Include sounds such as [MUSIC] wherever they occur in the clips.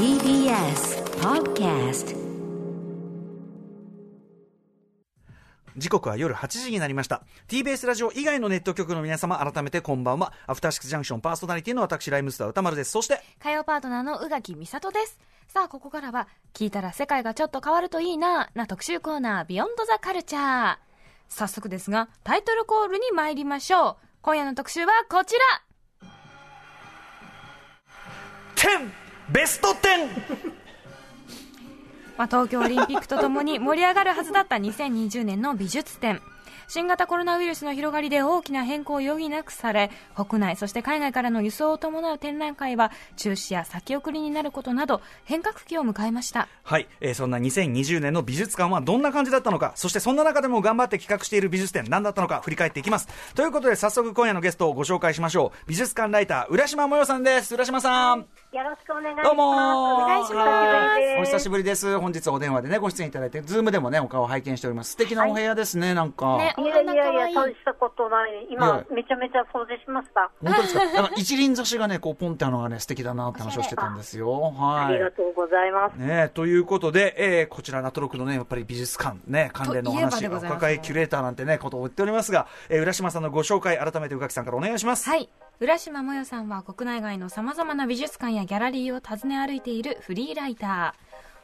TBS Podcast 時刻は夜8時になりました TBS ラジオ以外のネット局の皆様改めてこんばんはアフターシックスジャンクションパーソナリティの私ライムスター歌丸ですそして火曜パートナーの宇垣美里です。さあ、ここからは、聞いたら世界がちょっと変わるといいな、な特集コーナー、ビヨンドザカルチャー。早速ですが、タイトルコールに参りましょう。今夜の特集はこちら10ベスト 10! まあ、東京オリンピックとともに盛り上がるはずだった2020年の美術展。新型コロナウイルスの広がりで大きな変更を余儀なくされ、国内、そして海外からの輸送を伴う展覧会は中止や先送りになることなど、変革期を迎えました。はい、えーそんな2020年の美術館はどんな感じだったのかそしてそんな中でも頑張って企画している美術展何だったのか振り返っていきますということで早速今夜のゲストをご紹介しましょう美術館ライター浦島もよさんです浦島さんよろしくお願いします。どうもお願いします。お久しぶりです。本日お電話でねご出演いただいて Zoom でもねお顔を拝見しております。素敵なお部屋ですね、なんか、ねいやいやい。や、大したことない。いや。今、めちゃめちゃ掃除しました。本当ですか？なんか一輪挿しがねこうポンってあるのがね素敵だなって話をしてたんですよ。[LAUGHS] はい。ありがとうございます。ねということで、えーこちらナトロクのね、やっぱり美術館ね、関連のお話をといえばでございます抱えキュレーターなんてね、ことを言っておりますが、えー浦島さんのご紹介、改めて宇垣さんからお願いします。はい。浦島もよさんは国内外の様々な美術館やギャラリーを訪ね歩いているフリーライタ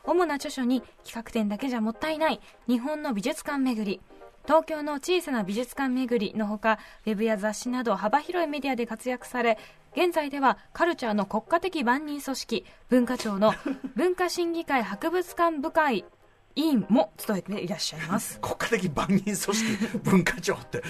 ー。主な著書に企画展だけじゃもったいない日本の美術館巡り。東京の小さな美術館巡りのほか、ウェブや雑誌など幅広いメディアで活躍され、現在ではカルチャーの国家的万人組織、文化庁の文化審議会博物館部会委員も務めていらっしゃいます。国家的万人組織文化庁って。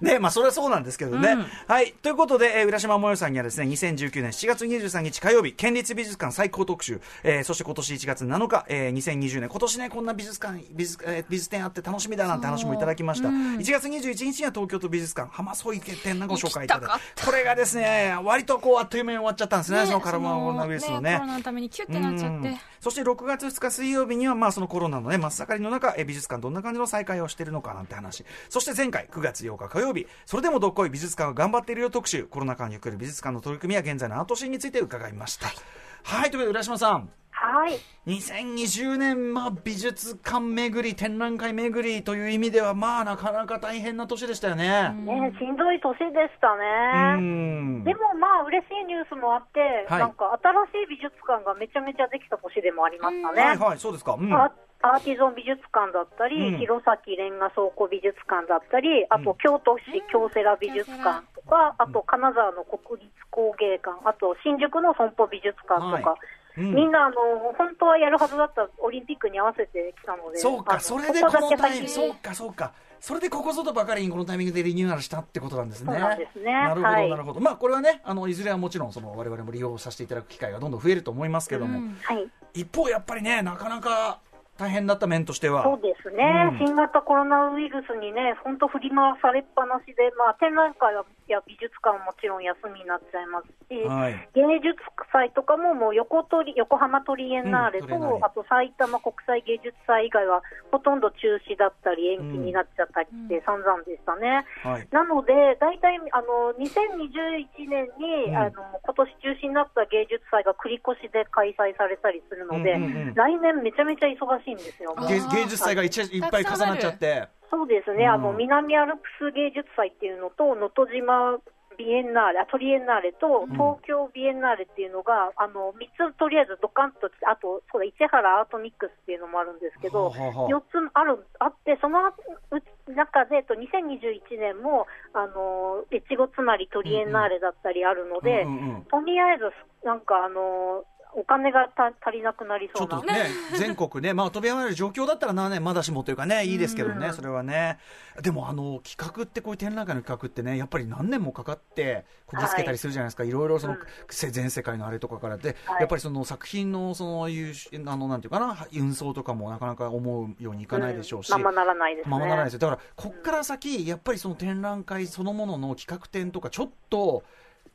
ね、まあそれはそうなんですけどね。うんはい。ということで、えー浦島もよさんにはですね、2019年7月23日火曜日、県立美術館最高特集、えーそして今年1月7日、えー2020年、今年ね、こんな美術館、美術,、えー美術展あって楽しみだなんて話もいただきました。うん1月21日には東京都美術館、浜添池展のご紹介いただ行きこれがですね、割とこう、あっという間に終わっちゃったんですね、そのカロナウイルスのねコロ。ナのためにキュッてなっちゃってうん。そして6月2日水曜日には、まあ、そのコロナのね、真っ盛りの中、美術館どんな感じの再開をしているのかなんて話。そして前回、9月8日火曜日、それでもどっこい美術館が頑張っているよ特集、コロナ禍における美術館の取り組みや現在のアートシーンについて伺いました。はい、ということで、浦島さん。はい。2020年、まあ、美術館巡り、展覧会巡りという意味では、まあ、なかなか大変な年でしたよね。ね、しんどい年でしたうね。ん。でもまあ、嬉しいニュースもあって、はいなんか新しい美術館がめちゃめちゃできた年でもありましたね。はいはい、そうですか。うん。アアーティゾン美術館だったり、うん弘前レンガ倉庫美術館だったり、あうんと京都市京セラ美術館とか、あと金沢の国立工芸館、あと新宿の損保美術館とか、はい。うん。みんなあの本当はやるはずだったオリンピックに合わせてきたので、そうか、それでこのタイミング、そうか、そうか。それでここぞとばかりにこのタイミングでリニューアルしたってことなんですね。なすね。なるほど、はい。なるほど。まあ、これはね、あの、いずれはもちろん、その、我々も利用させていただく機会がどんどん増えると思いますけども、うん。はい、一方、やっぱりね、なかなか大変だった面としては、そうですね、うん。新型コロナウイルスにね、本当振り回されっぱなしで、まあ、展覧会や美術館ももちろん休みになっちゃいますし、はい。芸術祭とかももう横取り横浜トリエンナーレと、うんあと埼玉国際芸術祭以外はほとんど中止だったり延期になっちゃったりして散々でしたね。はい。なので、大体あの2021年に、うん。あの今年中止になった芸術祭が繰り越しで開催されたりするので、うんうんうん。来年めちゃめちゃ忙しいんですよ。あ芸芸術祭がいちいっぱい重なっちゃって、そうですね、うん。あの南アルプス芸術祭っていうのと、能登島ビエンナーレ、あトリエンナーレとん。東京ビエンナーレっていうのが、あの3つとりあえずドカンとあとそうだ市原アートミックスっていうのもあるんですけど、はあはあはあ。4つあるあって、そのう中で、えっと2021年も、あの越後つまりトリエンナーレだったりあるので、うんうんうん。とりあえず、なんかあのお金がた足りなくなりそうな。ちょっとね、全国ね、まあ、飛び上がる状況だったらな、ね、まだしもというかね、いいですけどね、それはね。でも、あの、企画って、こういう展覧会の企画ってね、やっぱり何年もかかって、こぎつけたりするじゃないですか、い、ろいろ、その、うん。せ全世界のあれとかからで、はい。やっぱりその作品の、その、いう、あの、なんていうかな、運送とかもなかなか思うようにいかないでしょうし。うん。ままならないですね。ままならないです。よ。だから、こっから先、やっぱりその展覧会そのものの企画展とか、ちょっと、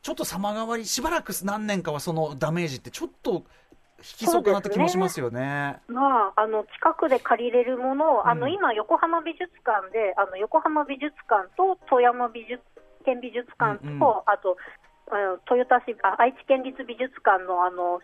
ちょっと様変わり、しばらく何年かはそのダメージってちょっと引きそうかなって気もしますよね。まあ、あの近くで借りれるものを、あのうん今、横浜美術館で、あの横浜美術館と富山美術県美術館と、うんうんあと豊田市あ愛知県立美術館のあの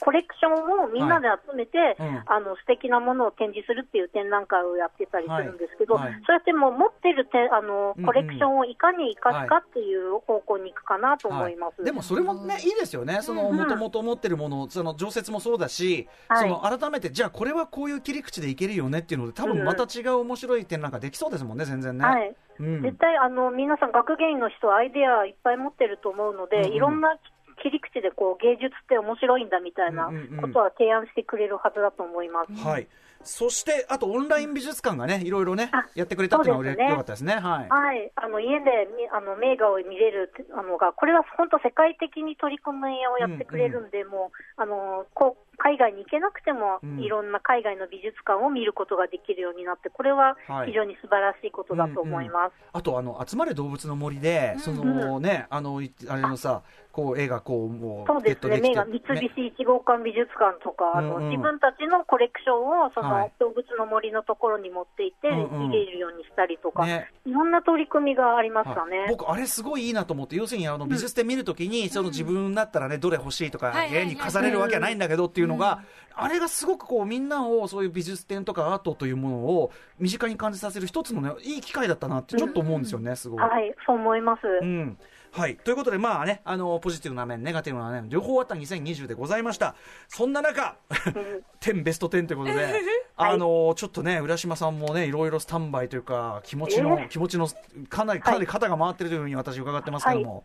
コレクションをみんなで集めて、はい。うん。あの素敵なものを展示するっていう展覧会をやってたりするんですけど、はい。はい。そうやってもう持ってるてあのコレクションをいかに生かすかっていう方向に行くかなと思います。はい。でもそれもね、いいですよね、もともと持ってるもの、その常設もそうだし、はい。その改めて、じゃあ、これはこういう切り口でいけるよねっていうので、多分また違う面白い点なんかできそうですもんね、全然ね。はい。うん。絶対あの皆さん、学芸員の人、アイデアいっぱい持ってると思うので、うんうん。いろんな切り口でこう芸術って面白いんだみたいなうんうんうん。ことは提案してくれるはずだと思います。はい、そして、あとオンライン美術館がね、いろいろねあ、やってくれたっていうのうかったですね。はい。はい、あの家でみあの名画を見れるあのが、これは本当、世界的に取り組みをやってくれるんで、もうあのこう海外に行けなくても、うん。いろんな海外の美術館を見ることができるようになって、これははい。非常に素晴らしいことだと思います。あとあの集まれ動物の森で、そのね、あのいあれのさ、こう絵がこうもうそうですね、名画、三ね。菱一号館美術館とか、あのうんうん。自分たちのコレクションをその、はい。動物の森のところに持っていって、うんうん。見れるようにしたりとか、ね。いろんな取り組みがありましたね。はい。僕、あれすごいいいなと思って、要するにあの美術展見るときに、その自分だったらね、どれ欲しいとか、はいはいはい家に飾れるわけはないんだけどっていうのが、あれがすごくこう、みんなをそういう美術展とかアートというものを身近に感じさせる一つのね、いい機会だったなってちょっと思うんですよね、すごい。はい、そう思います。うんはい。ということで、まあね、あの、ポジティブな面、ネガティブな面、両方あった2020でございました。そんな中、[LAUGHS] 10ベスト10ということで、[LAUGHS] あの、ちょっとね、浦島さんもね、いろいろスタンバイというか、気持ちの、え気持ちの、かなり、かなり肩が回ってるというふうに私伺ってますけはい。ども、、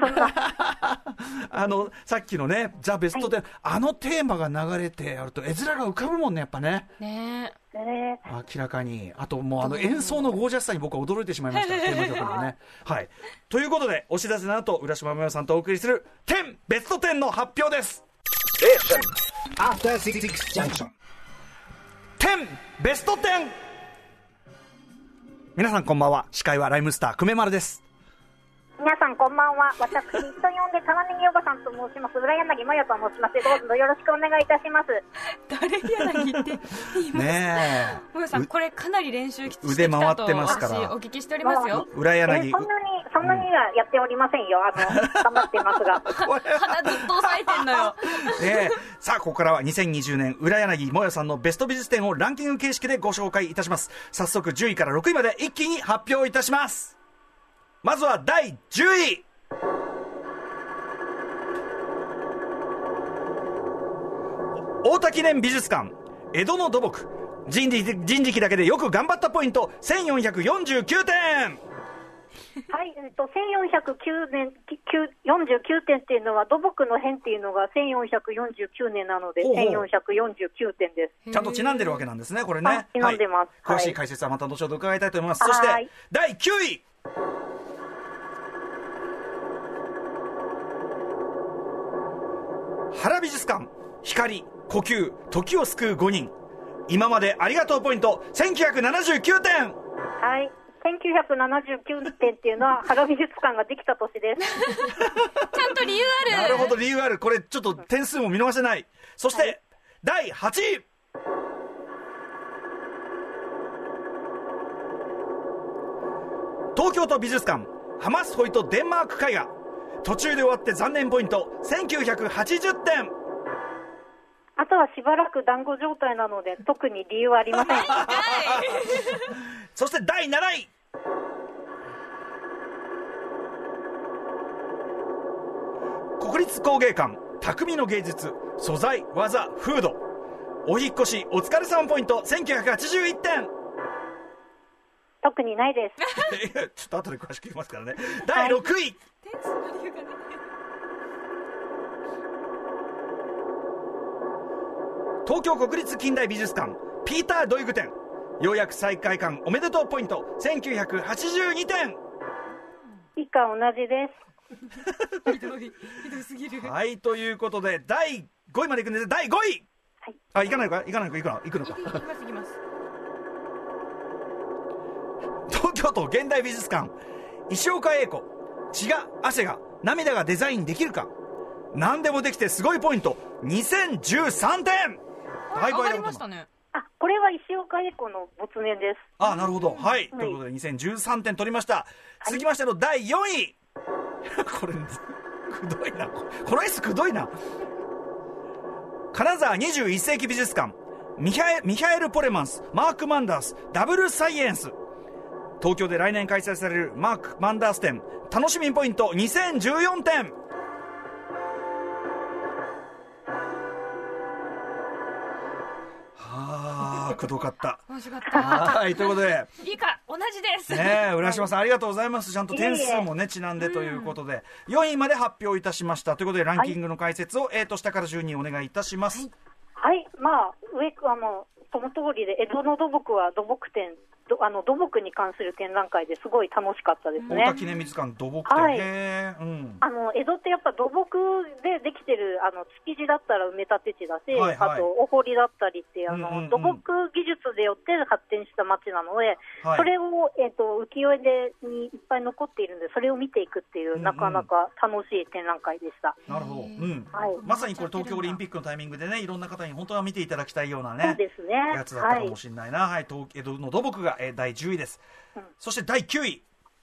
そんな。[LAUGHS] あの、さっきのね、ザ・ベスト10、あのテーマが流れてやると、絵面が浮かぶもんね、やっぱね。ねね明らかに。あともうあの演奏のゴージャスさに僕は驚いてしまいました。[LAUGHS] テーマ曲のね。はい。ということで、お知らせの後、浦島もよさんとお送りする、10ベスト10の発表です。After Six Junction. 10ベスト 10! 皆さんこんばんは。司会はライムスター、久米丸です。皆さんこんばんは。私、人呼んで玉ねぎおばさんと申します。浦柳もよと申します。どうぞよろしくお願いいたします。誰柳って言います？ねもよさんこれかなり練習腕回ってますから私お聞きしておりますよえ。裏え柳。そんなに、そんなにはやっておりませんよ。あの、頑張っていますが。[LAUGHS] 鼻ずっと押さえてんのよ。[LAUGHS] ねえさあ、ここからは2020年、浦柳もよさんのベスト美術展をランキング形式でご紹介いたします。早速、10位から6位まで一気に発表いたします。まずは第10位。大田記念美術館、江戸の土木。人力人力だけでよく頑張ったポイント、1449点。はい、えっと、1409年、き9 49点っていうのは、土木の変っていうのが1449年なので、1449点です。ちゃんとちなんでるわけなんですね、これね。あちなんでますはい詳しいはい解説はまた後ほど伺いたいと思います。そしてはい、第9位。原美術館、光、呼吸、時を救う5人。今までありがとうポイント、1979点。はい。1979点っていうのは、[LAUGHS] 原美術館ができた年です。[LAUGHS] ちゃんと理由ある。なるほど、理由ある。これ、ちょっと点数も見逃せない。そして、第8位。東京都美術館、ハマスホイとデンマーク絵画。途中で終わって残念ポイント、1980点。あとはしばらく団子状態なので、特に理由はありません。[LAUGHS] そして第7位。国立工芸館、匠の芸術、素材、技、風土。お引っ越し、お疲れ様ポイント、1981点。特にないです。[LAUGHS] ちょっと後で詳しく言いますからね。第6位。点数の理由がね。東京国立近代美術館、ピーター・ドイグ展。ようやく再開館おめでとうポイント、1982点。以下同じです。ひどい。ひどすぎる。はい、ということで、第5位までいくんです。第5位はいあ、いかないのか？いかないのか？いくのいくのか？いきますいきます。東京都現代美術館石岡英子血が汗が涙がデザインできるか？何でもできてすごいポイント2013点はい上がりましたね。あ、これは石岡英子の没年です。あなるほど。はい、ということで2013点取りました。続きましての第4位。[LAUGHS] これくどいな。この S くどいな。金沢21世紀美術館。ミハエミハエル・ポレマンス。マーク・マンダース。ダブルサイエンス。東京で来年開催されるマーク・マンダース展。楽しみポイント2014点あくどかった。面白かった。はいということで。理科同じです。ねえ浦島さんありがとうございます。ちゃんと点数もねちなんでということで。4位まで発表いたしました。ということでランキングの解説を、えー、と下から順にお願いいたします、はい、まあ、上、あの、その通りで、江戸の土木は土木展、どあの土木に関する展覧会ですごい楽しかったですね。記念美術館土木展、はい。うん。あの江戸ってやっぱ土木でできてるあの築地だったら埋め立て地だし、はいはい。あとお堀だったりってあの、うんうんうん。土木技術でよって発展した町なので、はい。それを、えっと浮世絵でにいっぱい残っているんで、それを見ていくっていう、うんうん。なかなか楽しい展覧会でした。なるほど、うん。はい。まさにこれ東京オリンピックのタイミングでねいろんな方に本当は見ていただきたいようなそうねですね。やつだったはいかもしれないな、はい。東江戸の土木が、えー第10位です、うん。そして第9位。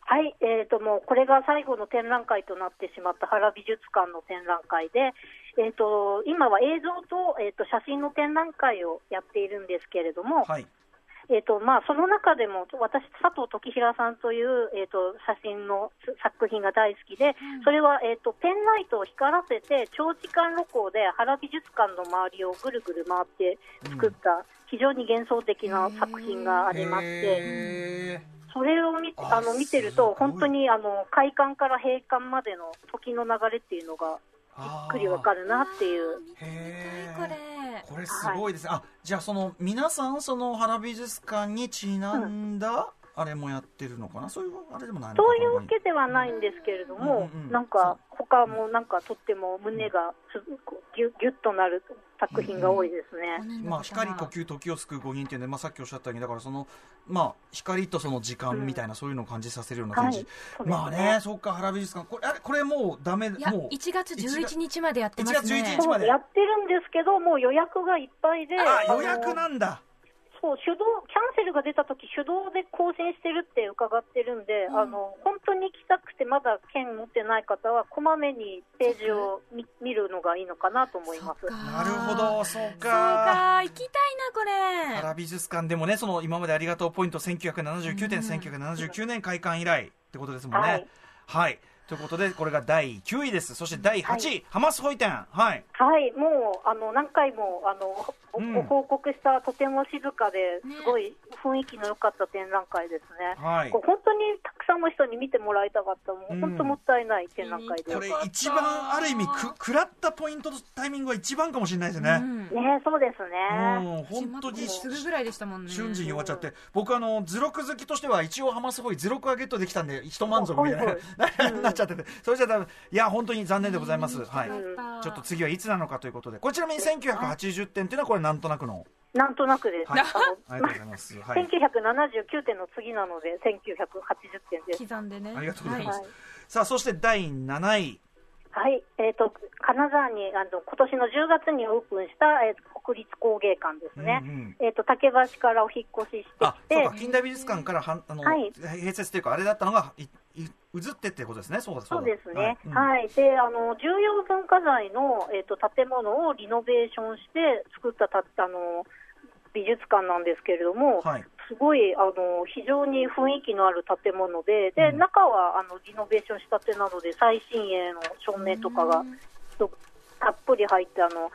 はい、えー、ともうこれが最後の展覧会となってしまった原美術館の展覧会で、えー、と今は映像と,、えー、と写真の展覧会をやっているんですけれども、はいえーとまあ、その中でも私、佐藤時平さんという、えー、と写真の作品が大好きで、それは、えー、とペンライトを光らせて長時間露光で原美術館の周りをぐるぐる回って作った、非常に幻想的な作品がありまして。へそれを見ああの見てると、本当にあの開館から閉館までの時の流れっていうのがっくりわかるなっていう。へこれこれすごいです。ね、あじゃあその皆さんその原美術館にちなんだ、あれもやってるのかな？そういうあれでもないのかな？そういうわけではないんですけれども、うんうんうん。なんか他もなんかとっても胸がすこうギュギュッとなる作品が多いですね。まあ、光、呼吸、時を救う五人っていうんで、まあ、さっきおっしゃったように、だからその、まあ、光とその時間みたいな、そういうのを感じさせるような展示。はい。まあね、そっか、原美術館、これ、あれ、これもうダメ、いやもう。1月11日までやってます1月11ね日まで。やってるんですけど、もう予約がいっぱいで、あ、予約なんだ。そう手動キャンセルが出たとき、手動で更新してるって伺ってるんで、あの本当に行きたくて、まだ券持ってない方は、こまめにページを見見るのがいいのかなと思います。なるほど、そうそうか。か行きたいなこれ原美術館でもね、その今までありがとうポイント1979点、1979年開館以来ってことですもんね。はいはい。ということで、これが第9位です。そして第8位、ハマスホイ店。はい。はい、もうあの何回もあのごうんご報告した、とても静かでねすごい雰囲気の良かった展覧会ですね。はいこう本当にたくさんの人に見てもらいたかった、もううん本当もったいない展覧会です。これ一番ある意味く食らったポイントのタイミングが一番かもしれないですね。うんね、そうですうね。ん、本当にすぐぐらいでしたもんね瞬時に終わっちゃって、僕あの図録好きとしては一応ハマスホイ図録はゲットできたんで一満足みたいな、[LAUGHS] [LAUGHS] ちゃってて、それじゃ多分いや本当に残念でございます。はい。うんちょっと次はいつなのかということで、これちなみに1980点っていうのはこれなんとなくの、なんとなくです。はい [LAUGHS] ありがとうございます。はい。1979点の次なので、1980点です。刻んでねありがとうございます。はいさあそして第7位。はい、えっ、と、金沢に、あの、今年の10月にオープンした、えーと国立工芸館ですね。うんうんえっ、と、竹橋からお引っ越ししてあき、てそうか、、近代美術館からはんあの、はい併設というかあれだったのがいい移ってってことですね。そうだそうだですね。うんはい。で、あの、重要文化財の、えっ、と、建物をリノベーションして作ったた、あの、美術館なんですけれども、はい。すごい、あの、非常に雰囲気のある建物で、で、うん。中は、あの、リノベーションしたてなので、最新鋭の照明とかが、とたっぷり入って、あの、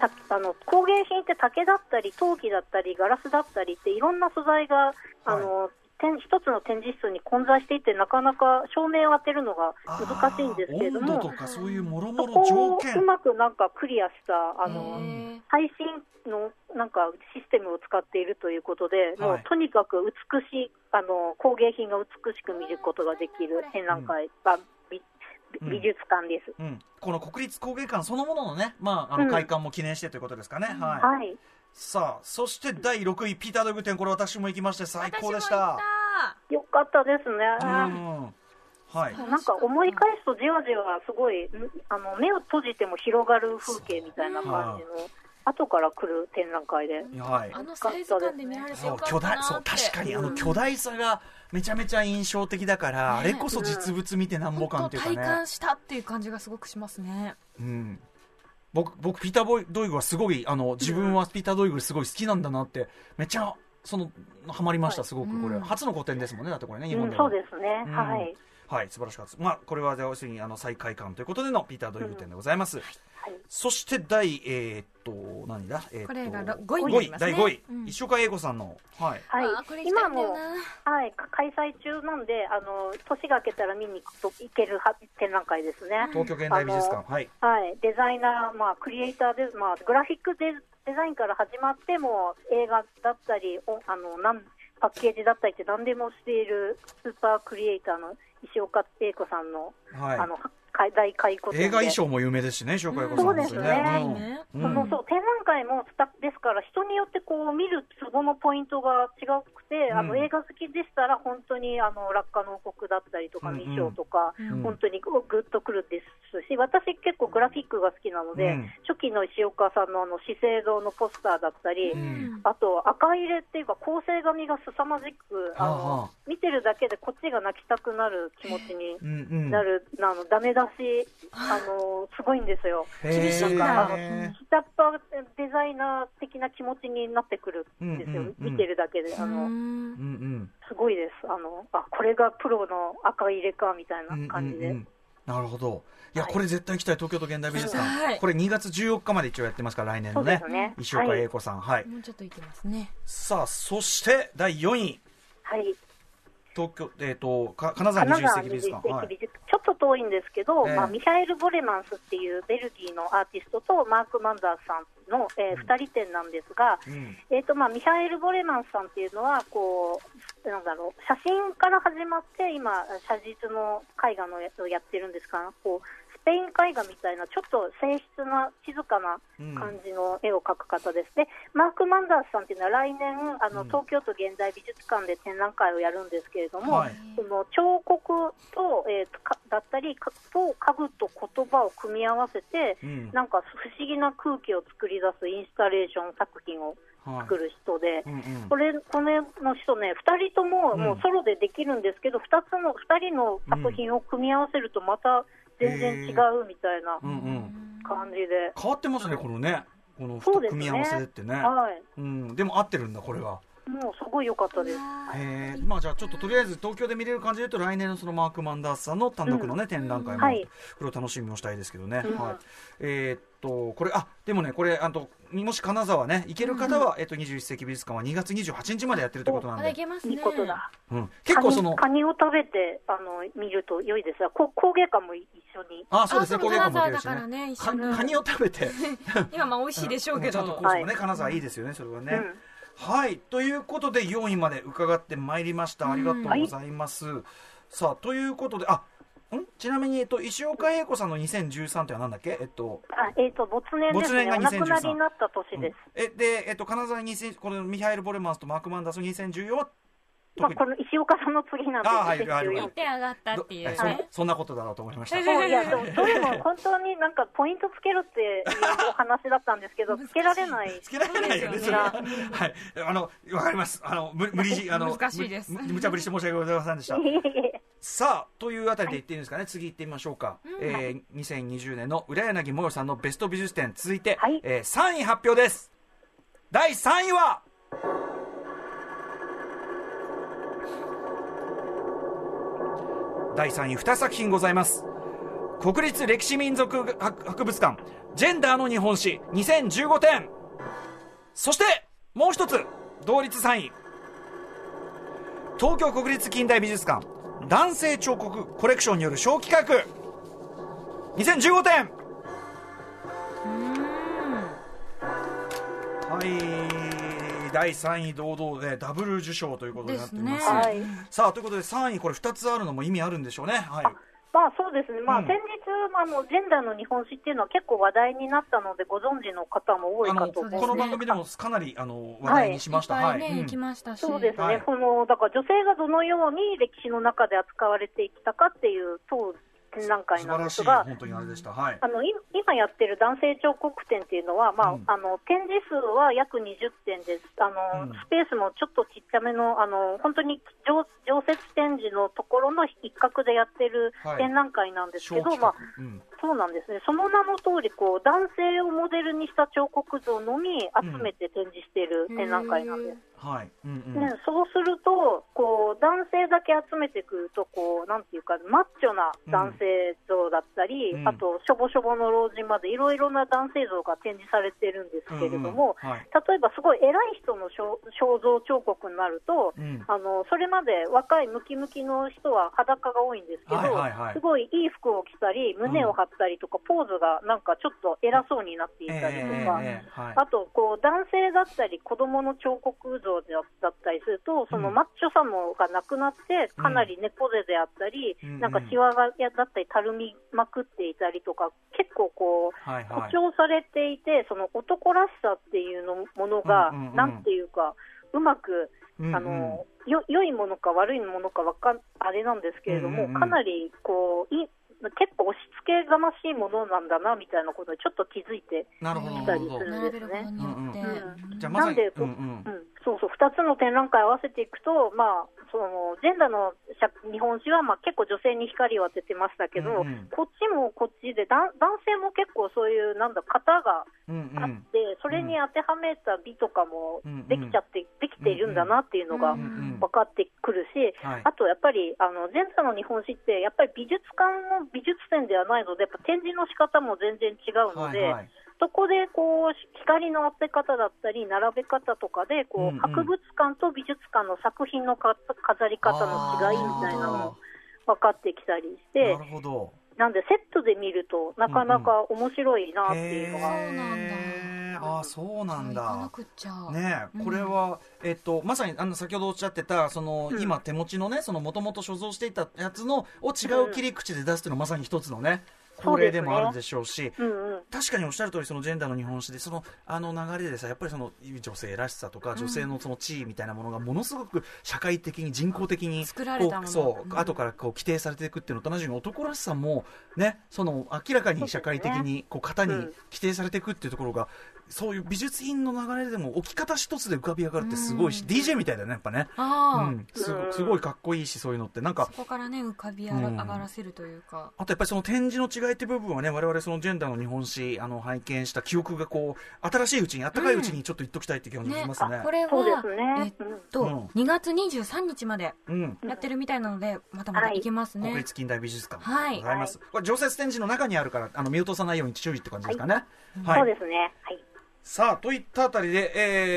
たあの工芸品って竹だったり陶器だったりガラスだったりっていろんな素材が、あの展一つの展示室に混在していてなかなか照明を当てるのが難しいんですけれどもそういうもろもそろこをう条件。まくなんかクリアしたあの、へ最新のなんかシステムを使っているということで、もはい。うとにかく美しいあの工芸品が美しく見ることができる展覧会、うん。美術館です。うん、この国立工芸館そのもののね、まあ、あのうん。開館も記念してということですかね、はい、はいさあそして第6位ピーター・ドッグ店これ私も行きまして最高でし私も行った。よかったですね。うん。はい。なんか思い返すとじわじわすごいんあの目を閉じても広がる風景みたいな感じの、後から来る展覧会で。はい。あのサイズ感で見られてそうよか巨大そうったなって確かにあの巨大さがめちゃめちゃ印象的だから、ねあれこそ実物見てなんぼ感っていうかね。体感したっていう感じがすごくしますね。うん僕、僕、ピーターボイ・ドイグはすごい、あの、自分はピーター・ドイグすごい好きなんだなって、めっちゃ、その、ハマりました、すごく、これ。うん初の古典ですもんね、だってこれね、日うん、本では。そうですね、うんはい。はい、素晴らしかったです。まあ、これは、要するに、あの、再開館ということでのピーター・ドイグ展でございます。はい。そして、第、えーっと、何だ？えーっと、これがろ5位に5位、なりますね。第5位、うん。石岡英子さんの、はい。はい。今も、はい、か開催中なんで、あの年が明けたら見に行くと行けるは展覧会ですね。東京現代美術館、はい。はい、デザイナー、まあ、クリエイターで、まあ、グラフィックデデザインから始まっても、映画だったり、おあのなんパッケージだったりって何でもしているスーパークリエイターの石岡英子さんの,、はい。あのか大回顧映画衣装も有名ですしね、石岡英子さんそうですね。そのそう。展覧会もですから、人によってこう見るツボのポイントが違くて、あのうん映画好きでしたら、本当にあの落下の王国だったりとか、うんうん。未章とか、ん。本当にグッとくるですし、私、結構グラフィックが好きなので、うん。初期の石岡さんのあの資生堂のポスターだったり、ん。あと赤入れっていうか、構成紙が凄まじく、あのあ見てるだけでこっちが泣きたくなる気持ちに。なる、あのダメ出し、あのすごいんですよ。厳しいんだ下っ端デザイナー的な気持ちになってくるんですよ、うんうんうん見てるだけで、あのうん。すごいですあのあ、これがプロの赤入れかみたいな感じで、うんうんうんなるほど。いや、はいこれ絶対行きたい、東京都現代美術館。はいこれ2月14日まで一応やってますから、来年のねそうですね。石岡英子さん。はい。もうちょっといきますねさあ、そして、第4位。はい、東京、えっ、と、か金沢21金沢世紀美術館。21はいと遠いんですけど、ええ。まあ、ミハエル・ボレマンスっていうベルギーのアーティストとマーク・マンダースさんの、え2人展なんですが、うん。えーとまあ、ミハエル・ボレマンスさんっていうのはこうなんだろう写真から始まって今、写実の絵画のやつをやってるんですがこうスペイン絵画みたいなちょっと静筆な静かな感じの絵を描く方です、でマーク・マンダースさんっていうのは来年あの、うん。東京都現代美術館で展覧会をやるんですけれども、はい。その彫刻と,、えーとかだったりかと家具と言葉を組み合わせて、うん。なんか不思議な空気を作り出すインスタレーション作品をはい。作る人で、うんうん。これこれの人ね、2人ともうん。もうソロでできるんですけど、2つの2人の作品を組み合わせると、また全然違うみたいなうんうん。感じで、変わってますね、このね。この組み合わせってね。はい、うん。でも合ってるんだ、これが。もうすごい良かったです。えー。まあじゃあちょっととりあえず東京で見れる感じで言うと来年のそのマーク・マンダースさんの単独のね、展覧会も、はい。これを楽しみにしたいですけどね、うん。はい。えーっとこれあでもねこれあともし金沢ね行ける方は、えっと21世紀美術館は2月28日までやってるということなんで、けますね。いいことだ。うん、結構そのカニを食べてあの見ると良いです。が、こ工芸家も一緒に。あそうですね。金沢だからねね一緒に。かカニを食べて。[LAUGHS] 今まあ美味しいでしょうけちゃんとどコースもね、はい。金沢いいですよねそれはね、うん。はい。ということで4位まで伺ってまいりました。ありがとうございます、さあということであん？ちなみに、えっと、石岡英子さんの2013ってはなんだっけ？えっとあえー、と没年ですね、没年がお亡くな2013りになった年です。えで、えっと、金沢2000このミハエル・ボレマンスとマーク・マンダース2014はまあ、この石岡さんの次なんで、あはいはい2014見て上がったっていうどねえそそんなことだろうと思いました。そういやでもどれも本当になんかポイントつけるっていうお話だったんですけど、つけられない。つけられないよね、は。ですはい。あの、わかります。あの、無無理じ、あの、難しいです無茶ぶりして申し訳ございませんでしたい。えいえさあ、というあたりで言っていいんですかね？次行ってみましょうか。えー、2020年の浦柳もよさんのベスト美術展、続いて、はいえー、3位発表です。第3位は、第3位2作品ございます。国立歴史民族博博物館ジェンダーの日本史2015点。そしてもう一つ同率3位。東京国立近代美術館男性彫刻コレクションによる小企画2015点。はい第3位堂々でダブル受賞ということになっています。ですね。はい。さあということで3位これ2つあるのも意味あるんでしょうね。はい。まあそうですね、まあ、うん。先日、あのジェンダーの日本史っていうのは結構話題になったので、ご存知の方も多いかと思うこの番組でもかなりあの話題にしました、い。っぱい。ね、うん。行きましたし。そうですね、はのだから女性がどのように歴史の中で扱われてきたかっていう当展覧会なんですが、本当にあれでした。はい。あのい今やってる男性彫刻展っていうのは、まあうん。あの展示数は約20点です、あのうん。スペースもちょっとちっちゃめの、あの本当に常常設展示のところの一角でやってるはい。展覧会なんですけど、小企画。まあ、うん。そうなんですね。その名の通り、こう、男性をモデルにした彫刻像のみ集めて展示している展覧会なんです。はい。うんうん。ね、そうすると、こう男性だけ集めてくるとこう、なんていうか、マッチョな男性像だったり、うん。あと、しょぼしょぼの老人までいろいろな男性像が展示されてるんですけれども、うん。うん。はい。例えばすごい偉い人の肖肖像彫刻になると、うん。あの、それまで若いムキムキの人は裸が多いんですけど、はいはいはい。すごいいい服を着たり、胸を張ったりとか、ポーズがなんかちょっと偉そうになっていたりとか、ええええはい。あとこう男性だったり子供の彫刻像だったりすると、そのうんマッチョさもがなくなって、かなり猫背であったり、うん。なんかシワがやだったり、たるみまくっていたりとか、結構こう、はいはい。誇張されていて、その男らしさっていうのものが、うんうんうん。なんていうか、うまく、うんうん。あのよ良いものか悪いものかわかんあれなんですけれども、うんうんうん。かなりこうい結構押し付けがましいものなんだなみたいなことにちょっと気づいてなるほどきなるほどたりするんですね。ことによって、うんじゃあまさになんでこううんうん。うん、そうそう、2つの展覧会合わせていくと、まあ、そのジェンダーの写日本史はまあ結構女性に光を当ててましたけど、うんうん。こっちもこっちで、男性も結構そういう、なんだ、型がうんあって、それに当てはめた美とかもうんできちゃって、できているんだなっていうのがうんうん分かってくるし、はい。あとやっぱりあのジェンダーの日本史って、やっぱり美術館の美術展ではないので、やっぱ展示の仕方も全然違うので、はいはいそこでこう光の当て方だったり、並べ方とかでこう、うんうん。博物館と美術館の作品のか飾り方の違いみたいなのも分かってきたりしてなる、ほど。なんでセットで見ると、なかなか面白いなっていうのが。そうなんだ。へーあーそうなんだ。ねえうん。これは、えっと、まさにあの先ほどおっしゃってたその、うん。今手持ちのねそのもともと所蔵していたやつのを違う切り口で出すっていうのはまさに一つのね恒例でもあるでしょうしうんうん確かにおっしゃる通りそのジェンダーの日本史でそのあの流れでさやっぱりその女性らしさとか女性のその地位みたいなものがものすごく社会的に人工的に作られたもの。そう、うん。後からこう規定されていくっていうのと同じように男らしさもねその明らかに社会的にこう型にうん。規定されていくっていうところがそういう美術品の流れでも置き方一つで浮かび上がるってすごいし、うん。DJ みたいだよねやっぱね、ああ、うん、すごうん。すごいかっこいいしそういうのって。なんかそこからね浮かび上うん。がらせるというか、あとやっぱりその展示の違いっていう部分はね、我々そのジェンダーの日本史、あの、拝見した記憶がこう、新しいうちに、暖かいうちにちょっと言っときたいって気がしますね。これはね。えっと、うん。2月23日までうん。やってるみたいなのでまたまた行けますね、国立近代美術館。はい。ございます。これ常設展示の中にあるから、あの、見落とさないように注意って感じですかね。そうですね。はい。さあ、といったあたりで、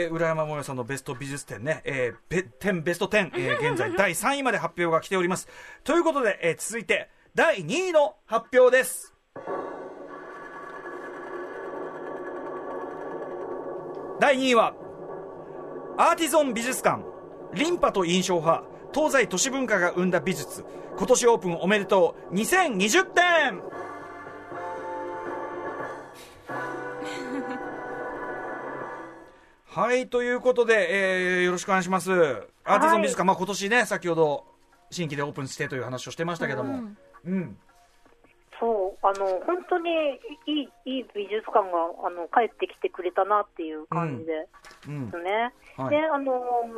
えー、浦山もよさんのベスト美術展ね、えー、べ展ベスト10、えー、[LAUGHS] 現在第3位まで発表が来ております。ということで、えー、続いて、第2位の発表です。第2位は、アーティゾン美術館、リンパと印象派、東西都市文化が生んだ美術、今年オープンおめでとう、2020点はい、ということで、えーよろしくお願いします。アーティゾン美術館、まあ今年ね、先ほど新規でオープンしてという話をしてましたけども、うん、そう、あの、本当にいい、いい美術館が、あの、帰ってきてくれたなっていう感じでうん。す、ね。はい。で、あの、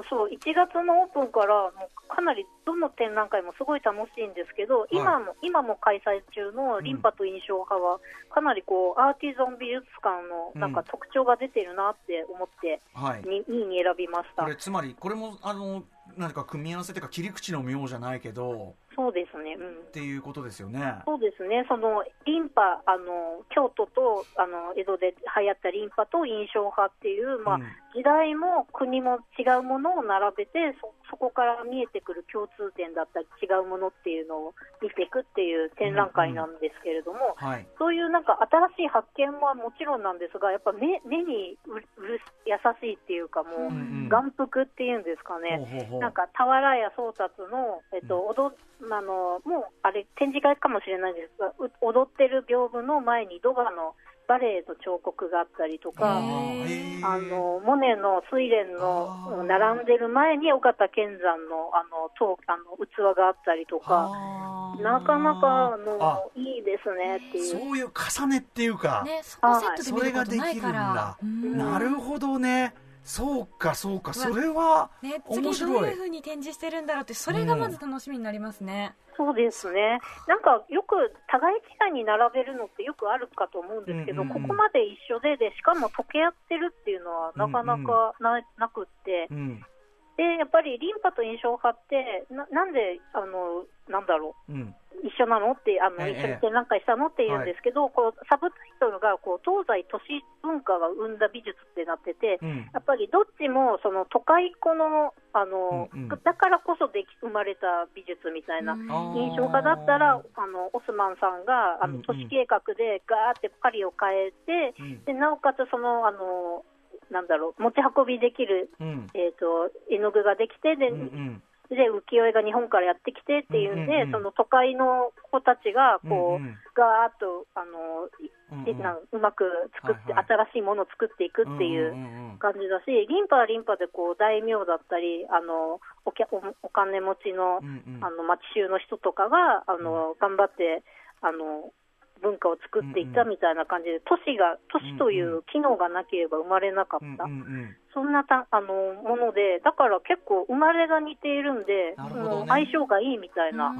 そう、1月のオープンから、もうかなりどの展覧会もすごい楽しいんですけど、今も、今も開催中のリンパと印象派は、かなりこう、アーティゾン美術館のなんか特徴が出てるなって思って、はい。に2位に選びましたこ。れつまりこれもあの何か組み合わせというか切り口の妙じゃないけどそうですね。うんっ。ていうことですよね。そうですね、そのリンパ、あの京都とあの江戸で流行ったリンパと印象派っていう、まあうん時代も国も違うものを並べてそ、そこから見えてくる共通点だったり、違うものっていうのを見ていくっていう展覧会なんですけれども、はい。そういうなんか新しい発見はもちろんなんですが、やっぱ目目にうる優しいっていうか、もう、うんうん眼福っていうんですかね。ほうほうなんか俵屋宗達の、えっと踊あのもうあれ展示会かもしれないですがう踊ってる屏風の前にドガのバレエの彫刻があったりとか、あのモネの睡蓮の並んでる前に尾形健山のあの塔あの器があったりとか、なかなかあのあいいですねっていう。そういう重ねっていうか、ねそこセットでそれ見ることができるんだ、うん。なるほどねそうかそうか。それはね、次どう面白い。いうふうに展示してるんだろうってそれがまず楽しみになりますね、そうですね。なんかよく互い違いに並べるのってよくあるかと思うんですけど、うんうんうん。ここまで一緒で、で、しかも溶け合ってるっていうのはなかなかな,、なくって、うんで、やっぱりリンパと印象派って、ななんで、あの、なんだろう、うん。一緒なのって、あの、ええ一緒に展覧会したのって言うんですけど、こう、サブタイトルが、こう、東西都市文化が生んだ美術ってなってて、うん。やっぱりどっちもその都会っ子のあの、うんうん。だからこそでき生まれた美術みたいなうん。印象派だったら、あのオスマンさんがあうんうん。の都市計画でガーってパリを変えて、うん。でなおかつそのあのなんだろう持ち運びできる、うん。えー、と絵の具ができてで,、うんうん。で浮世絵が日本からやってきてっていうんで、うんうん。うんその都会の子たちがこう、うん。うんガーッとあの、いうんうん。うまく作って、はいはい。新しいものを作っていくっていう。感じだし、リンパはリンパでこう大名だったり、あのおきゃおお金持ちの,、うんうん。あの町衆の人とかがあの、頑張ってあの文化を作っていったみたいな感じで、都市が都市という機能がなければ生まれなかった、そんなたあのもので、だから結構生まれが似ているんで、ね。相性がいいみたいな。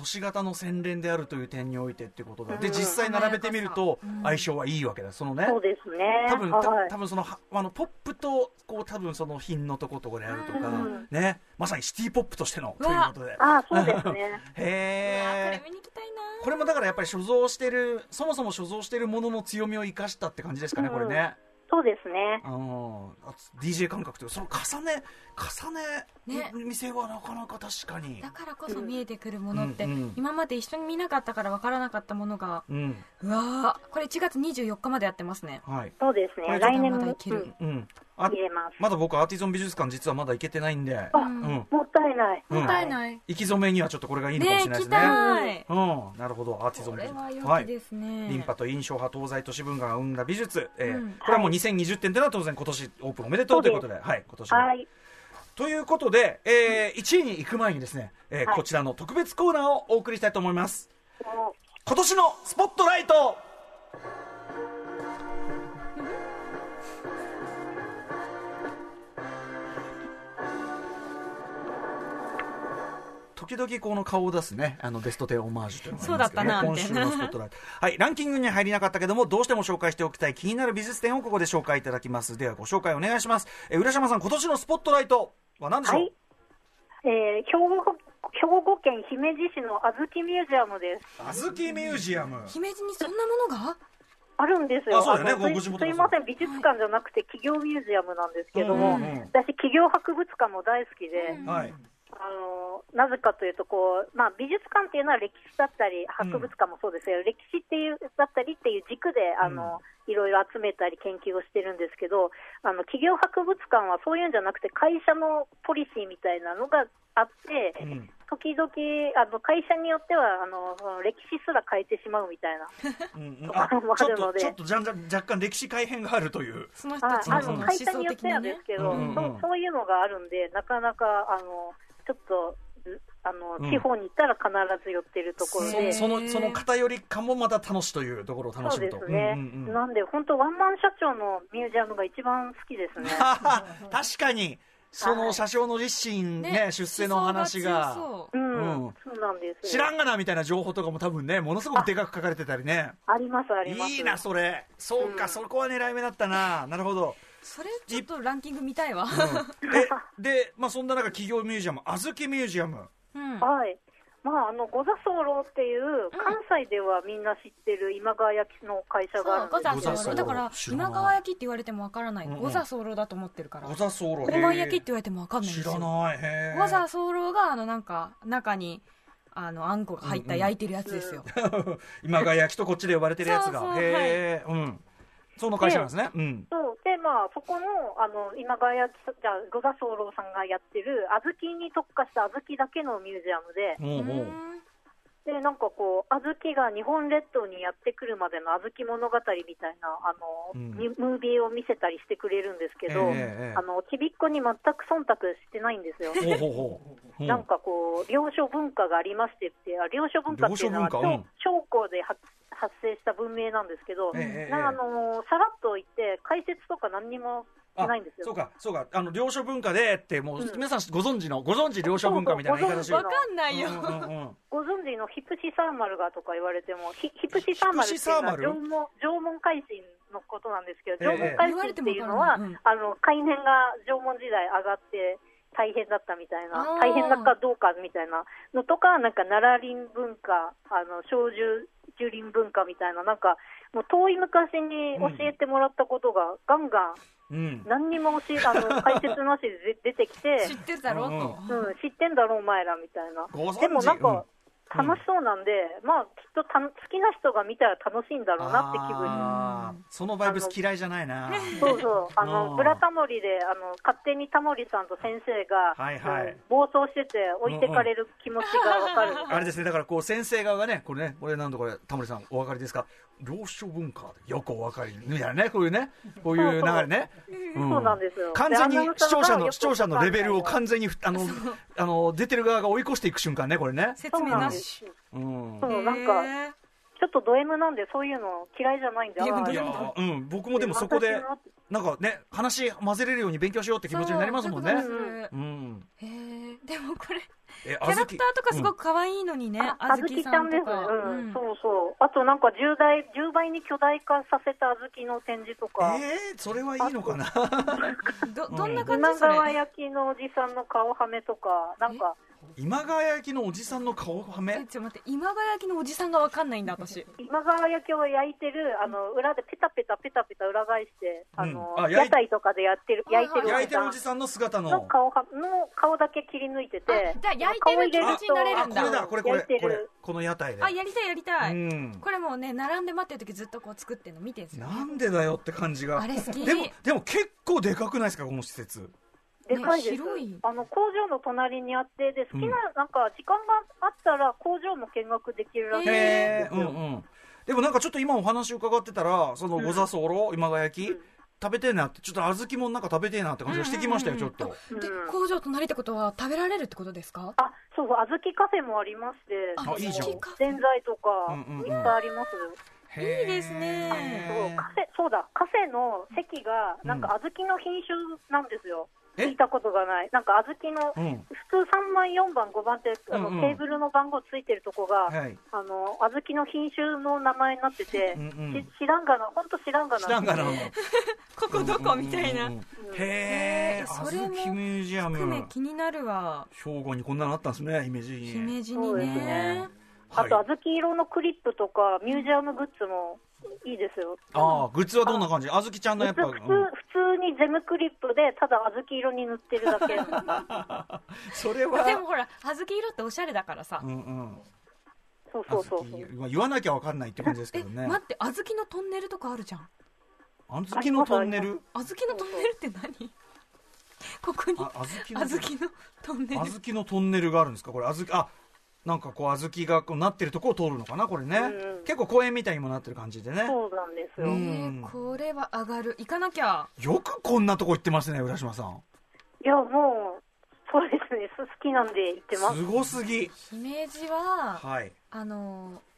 都市型の洗練であるという点においてってことだ。で、うん実際並べてみるとうん相性はいいわけだ。そのね。そうですね。多分、たはい多分そのはあのポップとこう多分その品のとことこであるとか、うんねまさにシティポップとしてのということであそうですね。[LAUGHS] へえこれ見に行きたいなこれもだからやっぱり所蔵してるそもそも所蔵してるものの強みを生かしたって感じですかね、うんこれねそうですね。うんあと DJ 感覚というかその重ね重ねね。店はなかなか確かに。だからこそ見えてくるものって、うんうん。今まで一緒に見なかったから分からなかったものがうん。うわー。これ1月24日までやってますね。はい。そうですね。来年も、まだいける。うん。うん。あ見れます。まだ僕アーティゾン美術館実はまだ行けてないんで。あ、うん。もったいない。うん。もったいない、行き初めにはちょっとこれがいいのかもしれないですね。たい。うん。なるほどアーティゾンこれ美術は良きですね、リンパと印象派東西都市文化が生んだ美術、えーうん。これはもう2020点というのは当然今年オープンおめでとうということで、はい、今年も。はい。ということで、えー、1位に行く前にですね、えーはい。こちらの特別コーナーをお送りしたいと思います。も今年のスポットライト時々この顔を出すね、あのベスト10オマージュというのがありますけどねそうだったな今週のスポットライト。はい、ランキングには入りなかったけども、どうしても紹介しておきたい気になる美術展をここで紹介いただきます。ではご紹介お願いします。えー浦島さん、今年のスポットライトは何でしょう、はい。えー、兵庫兵庫県姫路市のあずきミュージアムです。あずきミュージアム。姫路にそんなものが？あるんですよ。あそうだよねのすごご地元だすいません、美術館じゃなくて企業ミュージアムなんですけども、うんうんうん私、企業博物館も大好きで、はい。あのなぜかというとこう、まあ、美術館っていうのは歴史だったり、博物館もそうですけど、歴史っていうだったりっていう軸であの、いろいろ集めたり研究をしてるんですけど、あの企業博物館はそういうんじゃなくて、会社のポリシーみたいなのがあって、うん。時々あの会社によってはあの歴史すら変えてしまうみたいな。うんうん。[LAUGHS] ところもあちょっと、るので。ちょっとじゃんじゃん若干歴史改変があるという。その人ああたちの会社想によってはですけど、うんうんうん。そうそういうのがあるんで、なかなかあのちょっとずあの、うん地方に行ったら必ず寄ってるところで。その、その偏り感もまた楽しというところを楽そしむと。うですね、うんうんうんなんで、本当、ワンマン社長のミュージアムが一番好きですね。[LAUGHS] 確かに、その車掌の立身ね、出世の話が。うんそうなんです知らんがなみたいな情報とかも多分ね、ものすごくでかく書かれてたりね。あります、あります。いいな、それ。そうか、うんそこは狙い目だったな。なるほど。それちょっとランキング見たいわ、うん。え、で、まあそんな中、企業ミュージアム、あずきミュージアム。うん。はい。まあ、あの、五座候っていう、関西ではみんな知ってる今川焼きの会社があそうるんですけど。五座候だから今川焼きって言われてもわからない。五座候だと思ってるから。小座候大判焼きって言われてもわかんないんで知らすよない。へ五座候があのなんか中にあのあんこが入った焼いてるやつですよ、[LAUGHS] 今川焼きとこっちで呼ばれてるやつが。そうそう。へえ、うん。その会社なんですね。うん。そうで、まあ、そこのあの今川焼き、じゃあ、五座候さんがやってる、小豆に特化した小豆だけのミュージアムで、うんう。でなんかこう、小豆が日本列島にやってくるまでの小豆物語みたいなあの、うん。にムービーを見せたりしてくれるんですけど、ええええ。あのちびっこに全く忖度してないんですよ。[LAUGHS] なんかこう、領書文化がありましてって、あ領書文化っていうのは、うん。小小で発発生した文明なんですけど、ええええ。なあのーさらっと言って、解説とか何にもしないんですよ。そうか、そうか、あの、領書文化でって、もう、うん。皆さんご存知の、ご存知領書文化みたいな言い方しそう。わかんないよ。うんうんうんご存知のヒプシサーマルがとか言われても、ヒヒプシサーマルっていうのはヒプシサーマル縄文縄文海進のことなんですけど、ええ。縄文海進っていうのは、言われてもわかるあの海面が縄文時代上がって大変だったみたいあな、ー。大変だかどうかみたいなのとか、なんか奈良林文化、あの小樹樹林文化みたいな、なんかもう遠い昔に教えてもらったことがガンガンうん。何にも教えあの解説なしで出てきて知、ってるだろうと。うん、知ってんだろお前らみたいな。でもなんうんか、楽しそうなんで、まあ、きっとた好きな人が見たら楽しいんだろうなって気分そのバイブス嫌いじゃないな。そうそう、あうん。の、ブラタモリで、あの、勝手にタモリさんと先生が、はいはい。うん暴走してて置いてかれる気持ちがわかる。あれですね、だからこう先生側がね、これね、これなんだこれ、タモリさんお分かりですか？領書文化でよくお分かりみたいなね、こういうね、こういう流れね。そうなんですよ。完全に視聴者の、視聴者のレベルを完全に、あの、あの、出てる側が追い越していく瞬間ね、これね。説明なし。うん。そう、なんか、ちょっとド M なんで、そういうの嫌いじゃないんで、いやあーいやー、うん、僕もでもそこで、なんかね、話混ぜれるように勉強しようって気持ちになりますもんね。そう。ん。へー。でもこれ、え、キャラクターとかすごく可愛いのにね、ああずきちゃんです。うん、そうそう。あとなんか10倍、10倍に巨大化させたあずきの展示とか、えー、それはいいのかな。ど、どんな感今じそれ？川焼きのおじさんの顔はめとか、なんか、今川焼きのおじさんの顔はえ、めちょっと待って、今川焼きのおじさんがわかんないんだ、私。今川焼きを焼いてる、あの、裏でペタペタペタペタ裏返して、あの、うんあ焼い屋台とかでやってる、焼いてる焼いてるおおじさんの姿んのの。顔は、の顔だけ切り抜いてて、あじゃあ焼いてる気持ちになれるあ、んだこれだ、これこれ、これ、この屋台で。あ、やりたいやりたい。うん。これもうね、並んで待ってる時ずっとこう作ってるの見てるんですよ。なんでだよって感じが。あれ好きでも、でも結構でかくないですか、この施設。でかいです、ねあの工場の隣にあってで好きな、うん。なんか時間があったら工場も見学できるらしいですよ、うんうん。でもなんかちょっと今お話伺ってたら、そのご座候、今川焼き、うん。食べてえなって、ちょっと小豆もなんか食べてえなって感じがしてきましたよ、ちょっと。でうん、工場隣ってことは食べられるってことですか？あそうそう、小豆カフェもありまして、あいいじゃん。ぜんざいとか、いっぱいあります。いいですね。そうカフェそうだ、カフェの席が、なんか小豆の品種なんですよ。え？聞いたことがない。なんか小豆の、うん。普通3番、4番、5番って、あのうんうんテーブルの番号ついてるとこが、はい。あの、小豆の品種の名前になってて、うんうんし知らんがな、本当知らんがな。知らんがな。ここどこみたいなうんうんうんへえ、それも豆ミュージア含めム。気になるわ兵庫にこんなのあったんですね、姫路に。姫路にそうですねあと、小豆色のクリップとか、ミュージアムグッズもいいですよ。ああ、グッズはどんな感じ？小豆ちゃんのやっぱ。普通、普通にゼムクリップで、ただ小豆色に塗ってるだけ。う [LAUGHS] んそれは。でもほら小豆色っておしゃれだからさうんうん。そうそうそう言わなきゃわかんないって感じですけえどね。待って小豆のトンネルとかあるじゃん小豆のトンネル？小豆のトンネルって何？ここにあ小豆のトンネル小豆のトンネルがあるんですか？これ小豆あなんかこう小豆がこうなってるとこを通るのかなこれね、うん。結構公園みたいにもなってる感じでね。そうなんですよ。うえん。ーこれは上がる。行かなきゃ。よくこんなとこ行ってますね浦島さん。いや、もう、そうですね、好きなんで行ってます。すごすぎ。姫路ははい、あのうん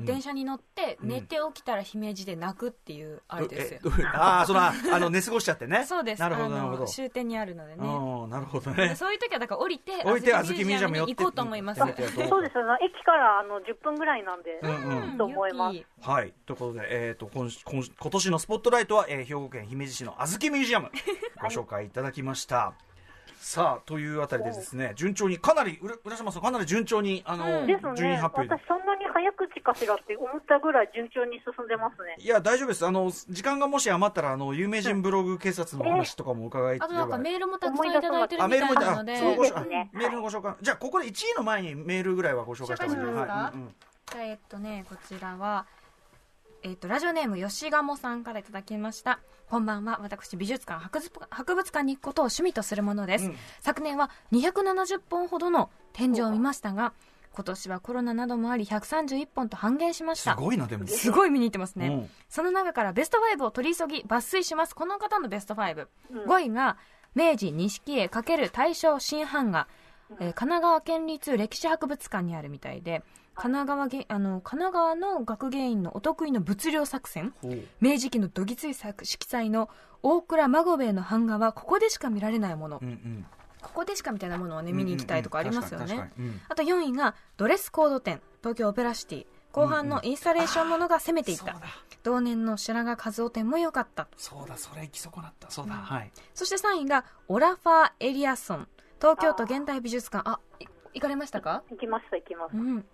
電車に乗ってうん。寝て起きたら姫路で泣くっていうあれですよ。えああ [LAUGHS] そのああの寝過ごしちゃってね。そうです。なるほどなるほど。終点にあるのでね。うんなるほどでねそういう時はだから降りて降りて小豆ミュージアムに行こうと思います。そうですよね、駅からあの10分ぐらいなんで、うんうん。と思います。はい。ということで、えっ、と今し今し今年のスポットライトは、えー兵庫県姫路市の小豆ミュージアム、[LAUGHS] ご紹介いただきました。さあ、というあたりでですね、順調に、かなり、浦浦島さん、かなり順調に、あの、うん。です順位ね、発表で私、そんなに早口かしらって思ったぐらい順調に進んでますね。いや、大丈夫です。あの、時間がもし余ったら、あの、有名人ブログ警察の話とかも伺いあとなんかーメールもたくさんいただいてるあ、みたいメールもいたなのであそうごしいいですね。あメールのご紹介。じゃあ、ここで1位の前にメールぐらいはご紹介した方がいますか？はいうんうん。じゃあえっとねこちらはえっとラジオネーム吉鴨さんからいただきましたこんばんは。私美術館博物博物館に行くことを趣味とするものです、うん。昨年は270本ほどの展示を見ましたが今年はコロナなどもあり131本と半減しました。すごいな、でも。すごい見に行ってますね、うん。その中からベスト5を取り急ぎ抜粋します。この方のベスト5、うん。5位が明治錦絵×大正新版画えー神奈川県立歴史博物館にあるみたいで神奈川げあの神奈川の学芸員のお得意の物量作戦。明治期のどぎつい作色彩の大倉孫兵衛の版画はここでしか見られないもの、うんうん。ここでしかみたいなものをね見に行きたいとかありますよね、うんうんうん。あと4位がドレスコード展。東京オペラシティ。後半のインスタレーションものが攻めていた、そうだ同年の白髪和夫展も良かった。そうだそれ行き損なったそうだ、はいそして3位がオラファー・エリアソン東京都現代美術館。あい行かれましたか？行きました行きましたうん。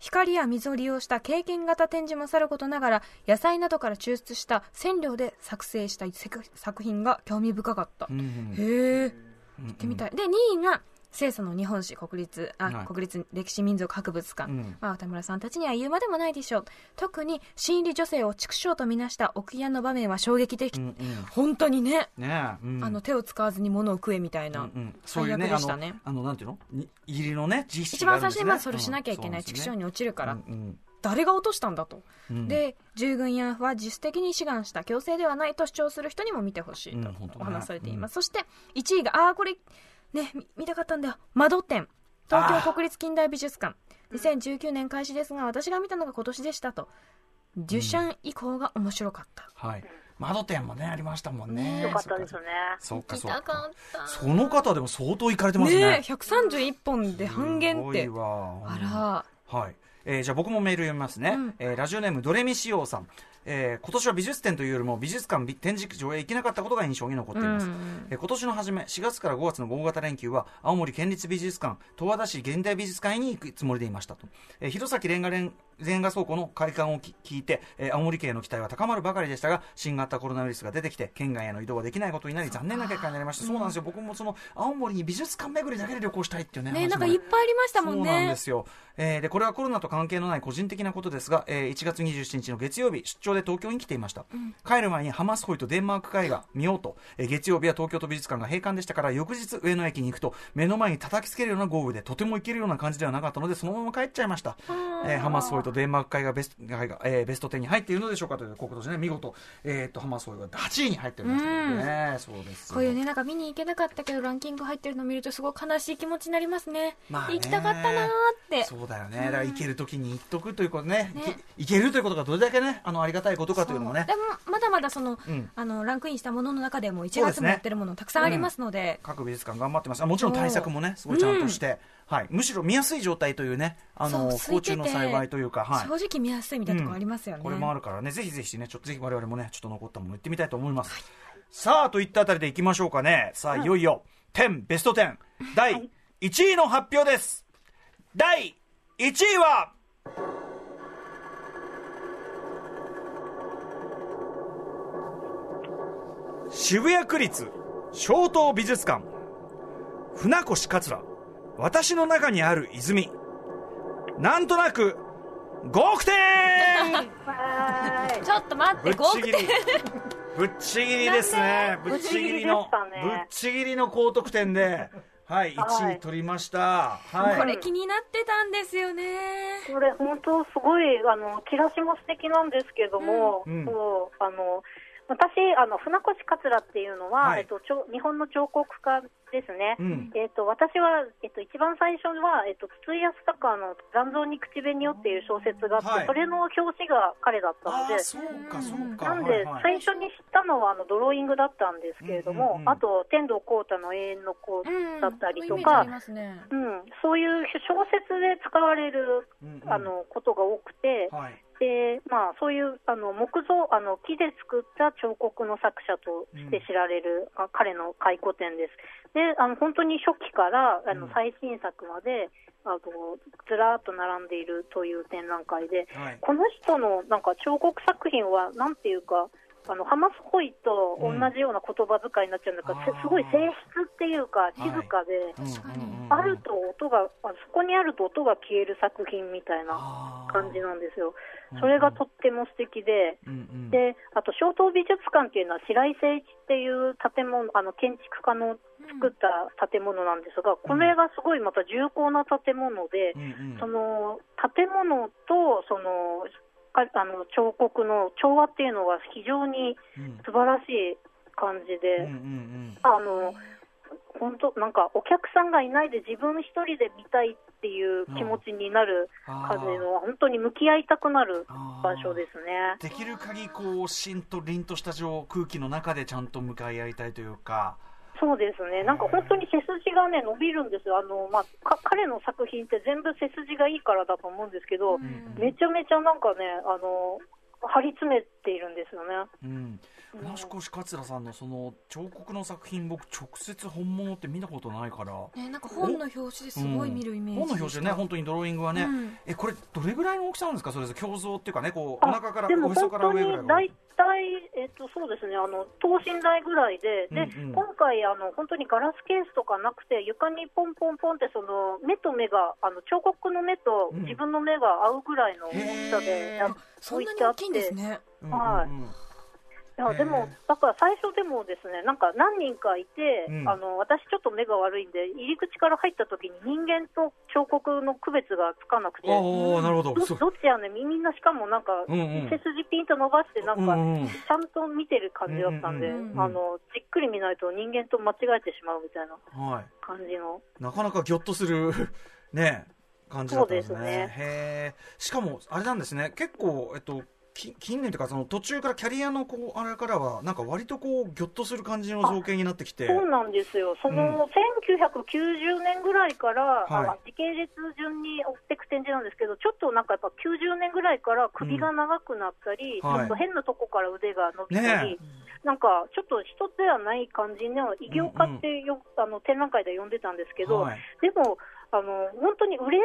光や水を利用した経験型展示もさることながら野菜などから抽出した染料で作成した作作品が興味深かった、うんうん。へえ行行ってみたい。で2位が清楚の日本史国立あ、はい。国立歴史民族博物館、うん。まあ、渡村さんたちには言うまでもないでしょう。特に新入り女性を畜生とみなした奥屋の場面は衝撃的、うんうん。本当にね、ねえ、うん。あの手を使わずに物を食えみたいな、うんうん。そういうね。最悪でしたねあのあのなんていうの？に入りのね実一番最初にまずそれしなきゃいけない、畜生に落ちるから、うん。誰が落としたんだと、うん。で従軍慰安婦は自主的に志願した強制ではないと主張する人にも見てほしいとお話しされています、そして1位がああこれねみ見たかったんだよ。窓展東京国立近代美術館。2019年開始ですが私が見たのが今年でしたと。デュシャン以降が面白かった、はい。窓店もねありましたもんね。よかったですね。そうかそうか。見たかった。その方でも相当行かれてますね。ねえ131本で半減っすてごいわ。あら。はい、えーじゃあ僕もメール読みますね、うん。えーラジオネームドレミシオさん、えー今年は美術展というよりも美術館び展示場へ行けなかったことが印象に残っています、うんえー今年の初め4月から5月の大型連休は青森県立美術館十和田市現代美術館に行くつもりでいましたと、えー弘前レンガレンレンガ倉庫の開館をき聞いて、えー青森県への期待は高まるばかりでしたが新型コロナウイルスが出てきて県外への移動ができないことになり残念な結果になりました。そうなんですよ。僕もその青森に美術館巡りだけで旅行したいっていうねねなんかいっぱいありましたもんそうなんねですよ、えーでこれはコロナと関係のない個人的なことですが、えー1月27日の月曜日出張で東京に来ていました、帰る前にハマスホイとデンマーク絵画見ようと、えー月曜日は東京都美術館が閉館でしたから翌日上野駅に行くと目の前に叩きつけるような豪雨でとても行けるような感じではなかったのでそのまま帰っちゃいました、えーハマスホイとデンマーク絵画ベストえーベスト10に入っているのでしょうかということですね見事、えー、とハマスホイが8位に入っておりましたね、そうですこういうねなんか見に行けなかったけどランキング入ってるの見るとすごい悲しい気持ちになりますね,、まあね。行きたかったなーって。そうだよね、だから行けるときに行っとくということね。ね。行けるということがどれだけね、あのありがたいことかというのもね。で、もまだまだその,、うん。あのランクインしたものの中でも1月もやってるものたくさんありますので、各美術館頑張ってます、あもちろん対策もね、すごいちゃんとして、はい、むしろ見やすい状態というね、あの不幸中の幸いというか、はい、正直見やすいみたいなところありますよね、これもあるからね、ぜひぜひね、ちょっとぜひ我々もね、ちょっと残ったもの行ってみたいと思います。さあ、といったあたりでいきましょうかね。さあ、いよいよ、10、ベスト10、第1位の発表です。第1位は、渋谷区立小東美術館船越桂私の中にある泉。なんとなく5億点はーい。ちょっと待っぶて5億点ぶっちぎりですね。ぶっちぎりのぶっちぎりでしたね。ぶっちぎりの高得点で。はい1位取りました。はい。これ気になってたんですよね。これ本当すごいあのチラシも素敵なんですけども、うん。うん。そうあの私あの船越桂っていうのは、はい。えっと日本の彫刻家ですね。うん。えっと私はえっと一番最初はえっと筒井康隆の残像に口紅をっていう小説があって、はい。それの表紙が彼だったのでなんで、最初に知ったのはあのドローイングだったんですけれども、うんうんうん。あと天童浩太の永遠の子うんだったりとかり、ますね。うん、そういう小説で使われるうんうん。あのことが多くて、はいでまあ、そういうあの木造あの木で作った彫刻の作者として知られる、あ彼の回顧展です。であの本当に初期からあうんの最新作まで、あのずらーっと並んでいるという展覧会で、はいこの人のなんか彫刻作品はなんていうか。あのハマスホイと同じような言葉遣いになっちゃうんだから、うん。せすごい静筆っていうか静かで、あると音があそこにあると音が消える作品みたいな感じなんですよ。うん。それがとっても素敵で、うんうん。で、あと、小東美術館っていうのは白井誠一っていう建物、あの、建築家の作った建物なんですが、これがすごいまた重厚な建物でう、んうん。その、建物と、その、かあの、彫刻の調和っていうのが非常にうん素晴らしい感じで、あの、本当、なんかお客さんがいないで自分一人で見たいっていう気持ちになる感じの、本当に向き合いたくなる場所ですね。できる限りこうしんと凛とした状空気の中でちゃんと向かい合いたいというか。そうですね、なんか本当に背筋がね、伸びるんですよ、あのまあ、か彼の作品って全部背筋がいいからだと思うんですけど、めちゃめちゃなんかね、あの張り詰めているんですよね。うん船越桂さんのその彫刻の作品僕直接本物って見たことないから、ね、なんか本の表紙ですごい見るイメージ、うん、本の表紙ね本当にドローイングはね、うん、えこれどれぐらいの大きさなんですか？それ胸像っていうかねこうお腹からおへそから上ぐらい大体、えっと、そうですね。あの等身大ぐらいで。で、うんうん、今回あの本当にガラスケースとかなくて床にポンポンポンってその目と目があの彫刻の目と自分の目が合うぐらいの大きさで、うん、そんなに大きいんですね。はい、うんうんいやでも、だから最初でもですね、なんか何人かいて、うん、あの私、ちょっと目が悪いんで、入り口から入った時に人間と彫刻の区別がつかなくて、なるほど。どっちやねみんなしかもなんか、うんうん、背筋ピンと伸ばして、なんか、ちゃんと見てる感じだったんで、うんうん、あのじっくり見ないと人間と間違えてしまうみたいな感じの。はい、なかなかぎょっとする [LAUGHS] ね感じだったんですね。すね。へしかも、あれなんですね、結構、えっと、近年というかその途中からキャリアのこうあれからはなんか割とこうぎょっとする感じの造形になってきて。そうなんですよ。その、うん、1990年ぐらいから、はい、時系列順に追っていく展示なんですけどちょっとなんかやっぱ90年ぐらいから首が長くなったり、うん、ちょっと変なとこから腕が伸びたり、ね、なんかちょっと一つではない感じの異業化ってよ、うんうん、あの展覧会で呼んでたんですけど、はい、でもあの本当に売れる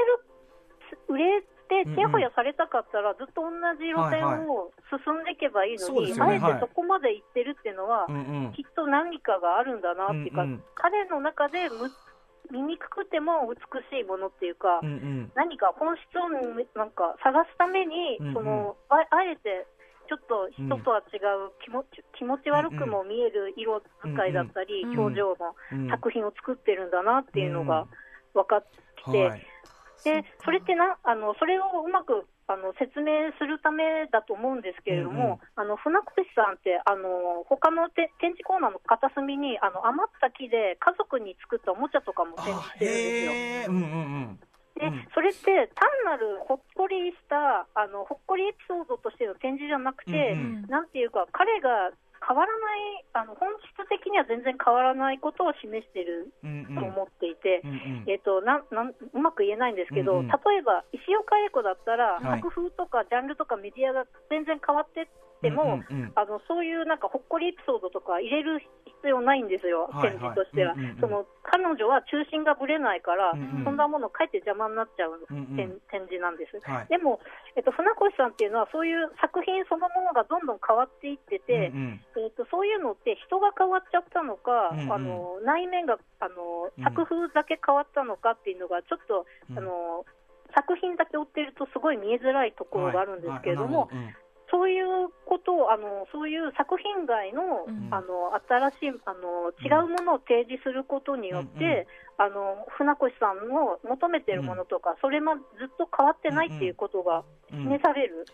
売れて、ちやほやされたかったら、ずっと同じ路線を進んでいけばいいのに、あえてそこまで行ってるっていうのは、きっと何かがあるんだなっていうか、彼の中でむ見にくくても美しいものっていうか、何か本質をなんか探すために、そのああえてちょっと人とは違う気持ち,、気持ち悪くも見える色使いだったり、表情の作品を作ってるんだなっていうのが分かってきて、でそれってなあのそれをうまくあの説明するためだと思うんですけれども、うんうん、あの船越さんってあの他のて展示コーナーの片隅にあの余った木で家族に作ったおもちゃとかも展示してるんですよ。でそれって単なるほっこりしたあのほっこりエピソードとしての展示じゃなくて、うんうん、なんていうか彼が変わらないあの本質的には全然変わらないことを示していると思っていて、うんうん、えーと、ななんうまく言えないんですけど、うんうん、例えば石岡英子だったら、はい、作風とかジャンルとかメディアが全然変わってっても、うんうんうん、あのそういうなんかほっこりエピソードとか入れる必要ないんですよ、展示としては。その彼女は中心がぶれないから、うんうん、そんなものかえって邪魔になっちゃう、うんうん、展示なんです。はい、でも、えっと、船越さんっていうのは、そういう作品そのものがどんどん変わっていってて、うんうん、えっと、そういうのって人が変わっちゃったのか、うんうん、あの内面があの作風だけ変わったのかっていうのが、ちょっと、あの作品だけ追ってるとすごい見えづらいところがあるんですけれども、はい。はいそういうことをあのそういう作品外のうん、あの新しいあの違うものを提示することによって、あの船越さんの求めているものとか、うん、それもずっと変わってないっていうことが示される。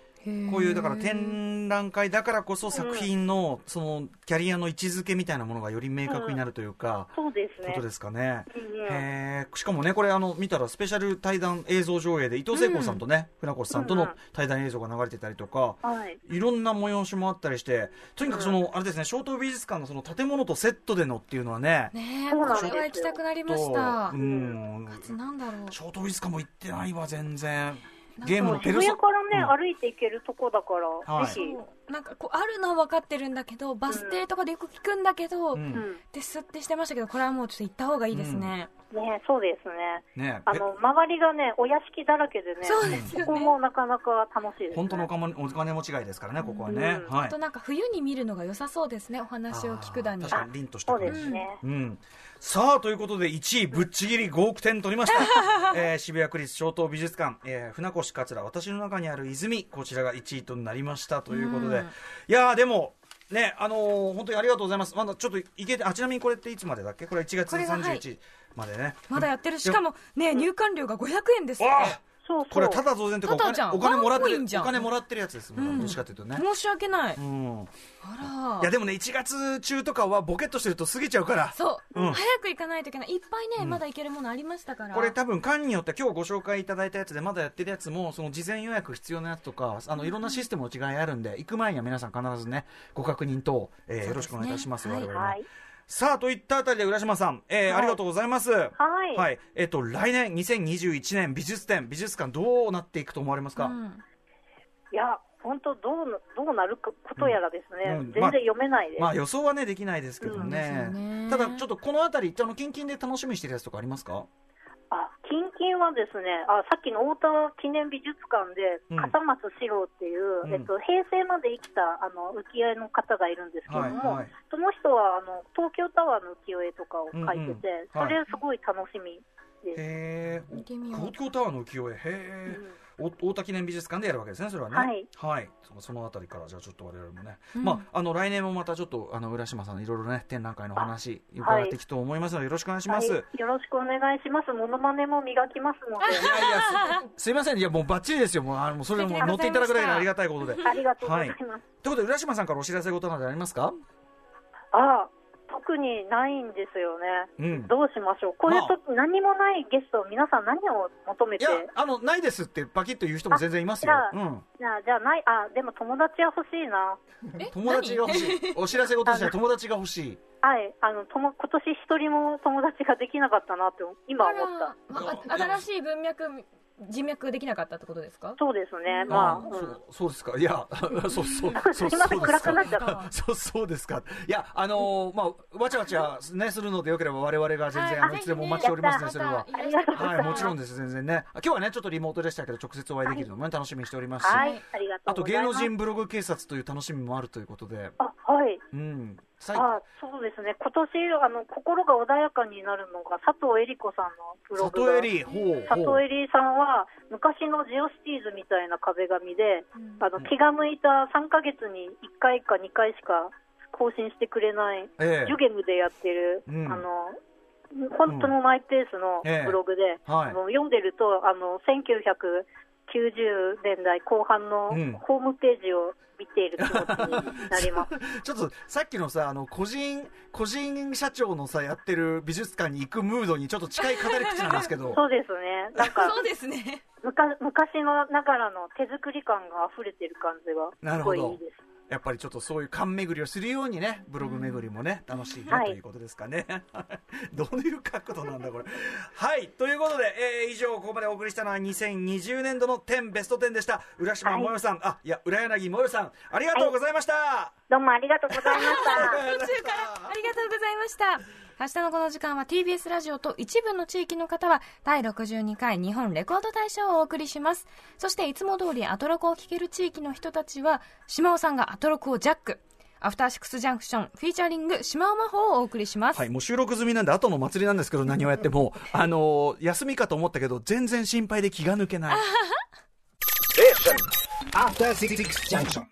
こういうだから展覧会だからこそ作品のそのキャリアの位置づけみたいなものがより明確になるというか、そうですね。ことですかね。へしかもねこれあの見たらスペシャル対談映像上映で伊藤聖子さんとね、船越さんとの対談映像が流れてたりとか、い、ろんな催しもあったりしてとにかくその、あれですね小東美術館のその建物とセットでのっていうのはねねこれは行きたくなりましたう。ん。なんだろう。小東美術館も行ってないわ全然。ゲームのペルソからね、うん、歩いていけるとこだから、はい、ぜひ。なんかこうあるのは分かってるんだけど、バス停とかでよく聞くんだけど、うん、ですってしてましたけど、これはもうちょっと行った方がいいですね。うん、ねそうですね。ねあの周りがねお屋敷だらけでね、そうですね。ここもなかなか楽しいです、ね、本当のお金お金持ち街ですからね、ここはね。はい。となんか冬に見るのが良さそうですね、お話を聞くだに。確かに凛としたそうですね。うん。さあということで1位ぶっちぎり5億点取りました、[LAUGHS] えー、渋谷区立小東美術館、えー、船越桂私の中にある泉こちらが1位となりましたということで、いやでもねあのー、本当にありがとうございます。まだちょっといけてあちなみにこれっていつまでだっけ？これ1月31日までね、まだやってる。しかもね入館料が500円ですってそうそう。これはただ増税っていうかお金お金もらってるお金もらってるやつですもん、うん。どっちかっていうとね、申し訳ない。うん、あら。いやでもね1月中とかはボケっとしてると過ぎちゃうから。そう、うん。早く行かないといけない。いっぱいね、まだ行けるものありましたから。これ多分間によって今日ご紹介いただいたやつでまだやってるやつもその事前予約必要なやつとかあのいろんなシステムの違いあるんで行く前には皆さん必ずねご確認等、えーよろしくお願いいたしますすね我々もはい。さあといったあたりで浦島さん、えーはい。ありがとうございます。はい。はい。えっ、と来年2021年美術展美術館どうなっていくと思われますか、うん。いや、本当どうな、どうなることやらですね。うん。うん。全然読めないです。まあ予想はねできないですけどね。ね。ただちょっとこのあたりあの近々で楽しみにしてるやつとかありますか？あ、近々はですね、あ、さっきの太田記念美術館でうん、笠松史郎っていう、うん。えっと、平成まで生きた、あの、浮世絵の方がいるんですけどはいも、はい。その人は、あの、東京タワーの浮世絵とかを描いてて、うんうん。はい。それすごい楽しみです。へえ見てみよう。東京タワーの浮世絵。へえ、お太田記念美術館でやるわけですね、それはね。はい。はい。そそのあたりから、じゃあちょっと我々もね。うんまあ、あの、来年もまたちょっと、あの、浦島さんのいろいろね、展覧会のお話、伺っていくと思いますので、よろしくお願いします。はい、よろしくお願いします。モノマネも磨きますので。いやいや、すすいません。いや、もうバッチリですよ。もう、あの、それもう乗っていただくだけでありがたいことで。というありがとうございます。ことで、浦島さんからお知らせ事などありますか？あ特にないんですよね。うん。どうしましょう。これまあ何もないゲスト、皆さん何を求めて？いや、あの、ないですってパキッと言う人も全然いますよあ。じうん。じゃあ、じゃあない、あ、でも友達は欲しいな。[LAUGHS] 友達が欲しい。お知らせ事としては友達が欲しい。はい、あの、とも今年一人も友達ができなかったなって今あ思った。新しい文脈、人脈できなかったってことですか？そうですね。まあ、うんそうそうですか？いや、そ [LAUGHS] うそう、そうそうです暗くなっちゃか。[LAUGHS] そうそうですか？いや、あのーまあ、わちゃわちゃね、するのでよければ我々が全然、はいあの、いつでもお待ちしておりますね、それは。はい。もちろんです、全然ね。今日はね、ちょっとリモートでしたけど、直接お会いできるのもね、楽しみにしておりますし。はい、ありがとあと、芸うございます。能人ブログ警察という楽しみもあるということで。あ、はい。うん。最あそうですね、今年あの心が穏やかになるのが佐藤恵里子さんのブログが。里襟、ほう。佐藤恵里さんは昔のジオシティーズみたいな壁紙で、あの気が向いた3ヶ月に1回か2回しか更新してくれない、ええ。ジュゲムでやってる、うん。あの本当のマイペースのええ。ブログで、はい。あの読んでるとあの1990年代後半のうん。ホームページを見ている気持ちになります。[LAUGHS] ちょっとさっきのさあの個人個人社長のさやってる美術館に行くムードにちょっと近い語り口なんですけど [LAUGHS] そうですね。なんか [LAUGHS] そうですね。昔のながらの手作り感が溢れてる感じがすなるほどごいいいです。やっぱりちょっとそういう勘巡りをするようにねブログ巡りもね、楽しいね、はい。ということですかね。[LAUGHS] どういう角度なんだこれ。はい。ということで、えー以上ここまでお送りしたのは2020年度の10ベスト10でした。浦島もよさん、あいや浦柳もよさん。ありがとうございました、どうもありがとうございました。[LAUGHS] 途中からありがとうございました。明日のこの時間は TBS ラジオと一部の地域の方は第62回日本レコード大賞をお送りします。そしていつも通りアトロクを聴ける地域の人たちは島尾さんがアトロクをジャック。アフターシックスジャンクションフィーチャリング島尾魔法をお送りします。はい、もう収録済みなんで、後の祭りなんですけど、何をやっても、[LAUGHS] あのー休みかと思ったけど、全然心配で気が抜けない。After Six Junction.